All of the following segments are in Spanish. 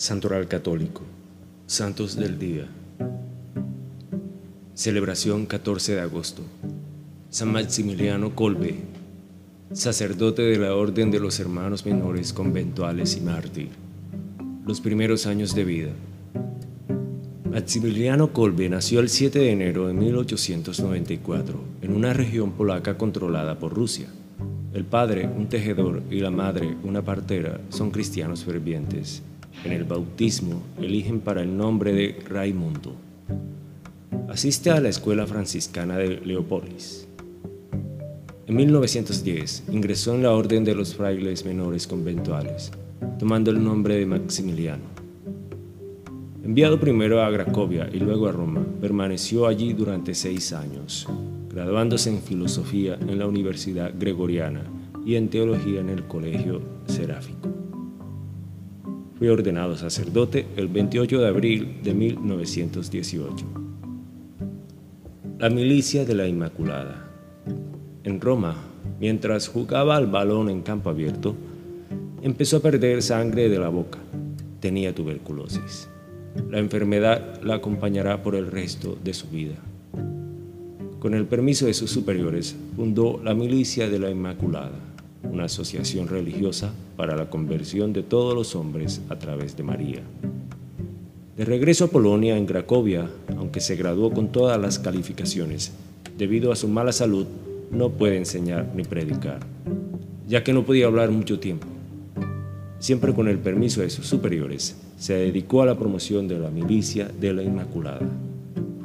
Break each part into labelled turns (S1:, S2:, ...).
S1: Santoral Católico, Santos del Día. Celebración 14 de agosto. San Maximiliano Colbe, sacerdote de la Orden de los Hermanos Menores Conventuales y mártir. Los primeros años de vida. Maximiliano Kolbe nació el 7 de enero de 1894 en una región polaca controlada por Rusia. El padre, un tejedor, y la madre, una partera, son cristianos fervientes. En el bautismo eligen para el nombre de Raimundo. Asiste a la escuela franciscana de Leópolis. En 1910 ingresó en la Orden de los Frailes Menores Conventuales, tomando el nombre de Maximiliano. Enviado primero a Cracovia y luego a Roma, permaneció allí durante seis años, graduándose en filosofía en la Universidad Gregoriana y en teología en el Colegio Seráfico. Fue ordenado sacerdote el 28 de abril de 1918. La milicia de la Inmaculada. En Roma, mientras jugaba al balón en campo abierto, empezó a perder sangre de la boca. Tenía tuberculosis. La enfermedad la acompañará por el resto de su vida. Con el permiso de sus superiores, fundó la Milicia de la Inmaculada una asociación religiosa para la conversión de todos los hombres a través de María. De regreso a Polonia, en Cracovia, aunque se graduó con todas las calificaciones, debido a su mala salud, no puede enseñar ni predicar, ya que no podía hablar mucho tiempo. Siempre con el permiso de sus superiores, se dedicó a la promoción de la milicia de la Inmaculada,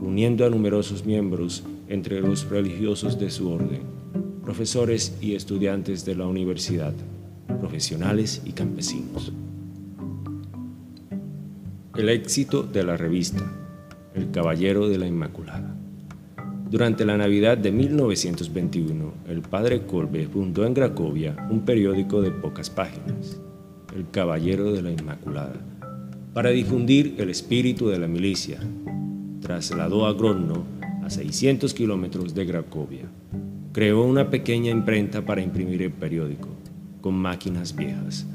S1: uniendo a numerosos miembros entre los religiosos de su orden profesores y estudiantes de la universidad, profesionales y campesinos. El éxito de la revista El Caballero de la Inmaculada. Durante la Navidad de 1921, el padre Kolbe fundó en Cracovia un periódico de pocas páginas, El Caballero de la Inmaculada, para difundir el espíritu de la milicia. Trasladó a Grodno, a 600 kilómetros de Cracovia, creó una pequeña imprenta para imprimir el periódico, con máquinas viejas.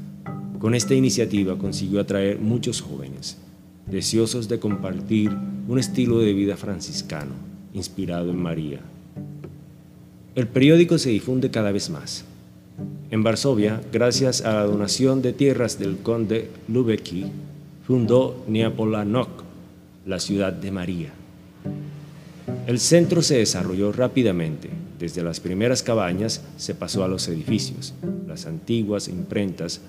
S1: Con esta iniciativa consiguió atraer muchos jóvenes, deseosos de compartir un estilo de vida franciscano, inspirado en María. El periódico se difunde cada vez más. En Varsovia, gracias a la donación de tierras del conde Lubecki, fundó Neapolanok, la ciudad de María. El centro se desarrolló rápidamente desde las primeras cabañas se pasó a los edificios. Las antiguas imprentas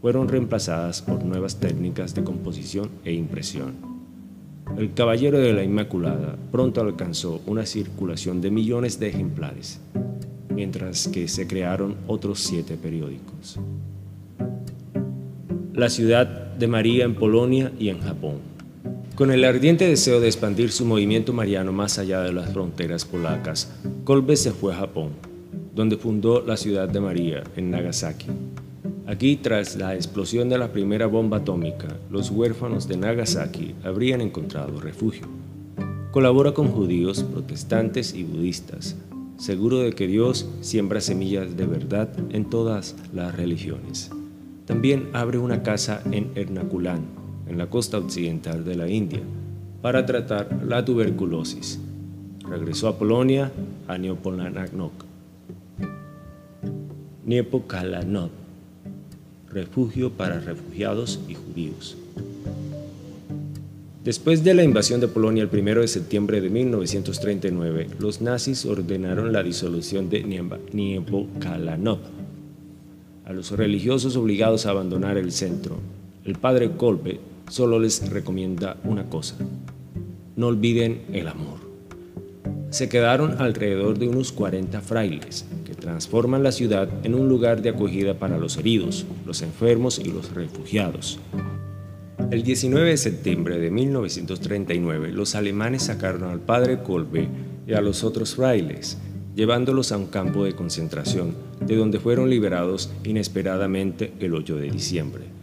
S1: fueron reemplazadas por nuevas técnicas de composición e impresión. El Caballero de la Inmaculada pronto alcanzó una circulación de millones de ejemplares, mientras que se crearon otros siete periódicos. La ciudad de María en Polonia y en Japón. Con el ardiente deseo de expandir su movimiento mariano más allá de las fronteras polacas, Kolbe se fue a Japón, donde fundó la ciudad de María, en Nagasaki. Aquí, tras la explosión de la primera bomba atómica, los huérfanos de Nagasaki habrían encontrado refugio. Colabora con judíos, protestantes y budistas, seguro de que Dios siembra semillas de verdad en todas las religiones. También abre una casa en Ernakulam, en la costa occidental de la India para tratar la tuberculosis. Regresó a Polonia, a Neopolanok. Niepokalanok, refugio para refugiados y judíos. Después de la invasión de Polonia el 1 de septiembre de 1939, los nazis ordenaron la disolución de Niepokalanok. A los religiosos obligados a abandonar el centro, el padre Kolbe solo les recomienda una cosa. No olviden el amor. Se quedaron alrededor de unos 40 frailes que transforman la ciudad en un lugar de acogida para los heridos, los enfermos y los refugiados. El 19 de septiembre de 1939, los alemanes sacaron al padre Kolbe y a los otros frailes, llevándolos a un campo de concentración, de donde fueron liberados inesperadamente el 8 de diciembre.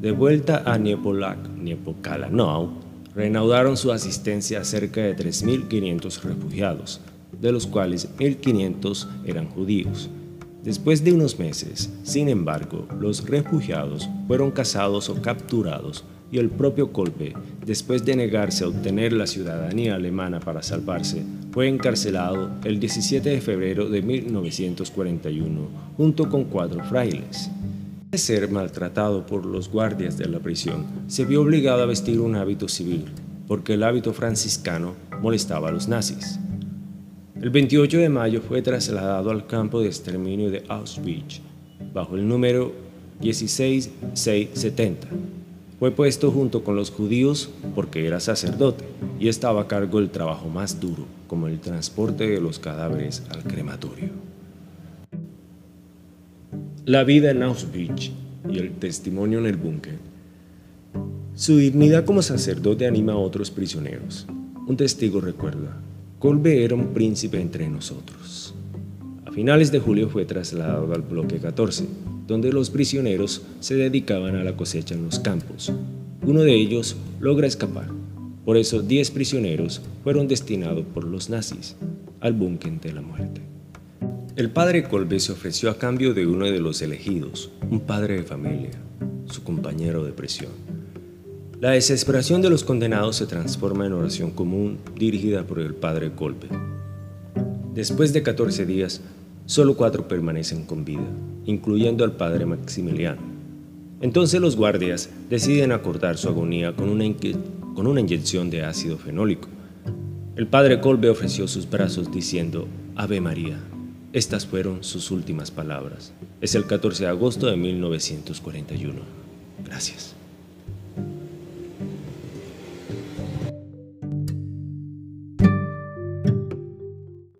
S1: De vuelta a Niepolak, Niepokalanau, reanudaron su asistencia a cerca de 3.500 refugiados, de los cuales 1.500 eran judíos. Después de unos meses, sin embargo, los refugiados fueron cazados o capturados y el propio Kolbe, después de negarse a obtener la ciudadanía alemana para salvarse, fue encarcelado el 17 de febrero de 1941 junto con cuatro frailes. De ser maltratado por los guardias de la prisión, se vio obligado a vestir un hábito civil, porque el hábito franciscano molestaba a los nazis. El 28 de mayo fue trasladado al campo de exterminio de Auschwitz, bajo el número 16670 fue puesto junto con los judíos porque era sacerdote y estaba a cargo del trabajo más duro, como el transporte de los cadáveres al crematorio. La vida en Auschwitz y el testimonio en el búnker. Su dignidad como sacerdote anima a otros prisioneros. Un testigo recuerda, Colbe era un príncipe entre nosotros. A finales de julio fue trasladado al bloque 14, donde los prisioneros se dedicaban a la cosecha en los campos. Uno de ellos logra escapar. Por eso 10 prisioneros fueron destinados por los nazis al búnker de la muerte. El padre Colbe se ofreció a cambio de uno de los elegidos, un padre de familia, su compañero de prisión. La desesperación de los condenados se transforma en oración común dirigida por el padre Colbe. Después de 14 días, solo cuatro permanecen con vida, incluyendo al padre Maximiliano. Entonces los guardias deciden acortar su agonía con una, con una inyección de ácido fenólico. El padre Colbe ofreció sus brazos diciendo, Ave María. Estas fueron sus últimas palabras. Es el 14 de agosto de 1941. Gracias.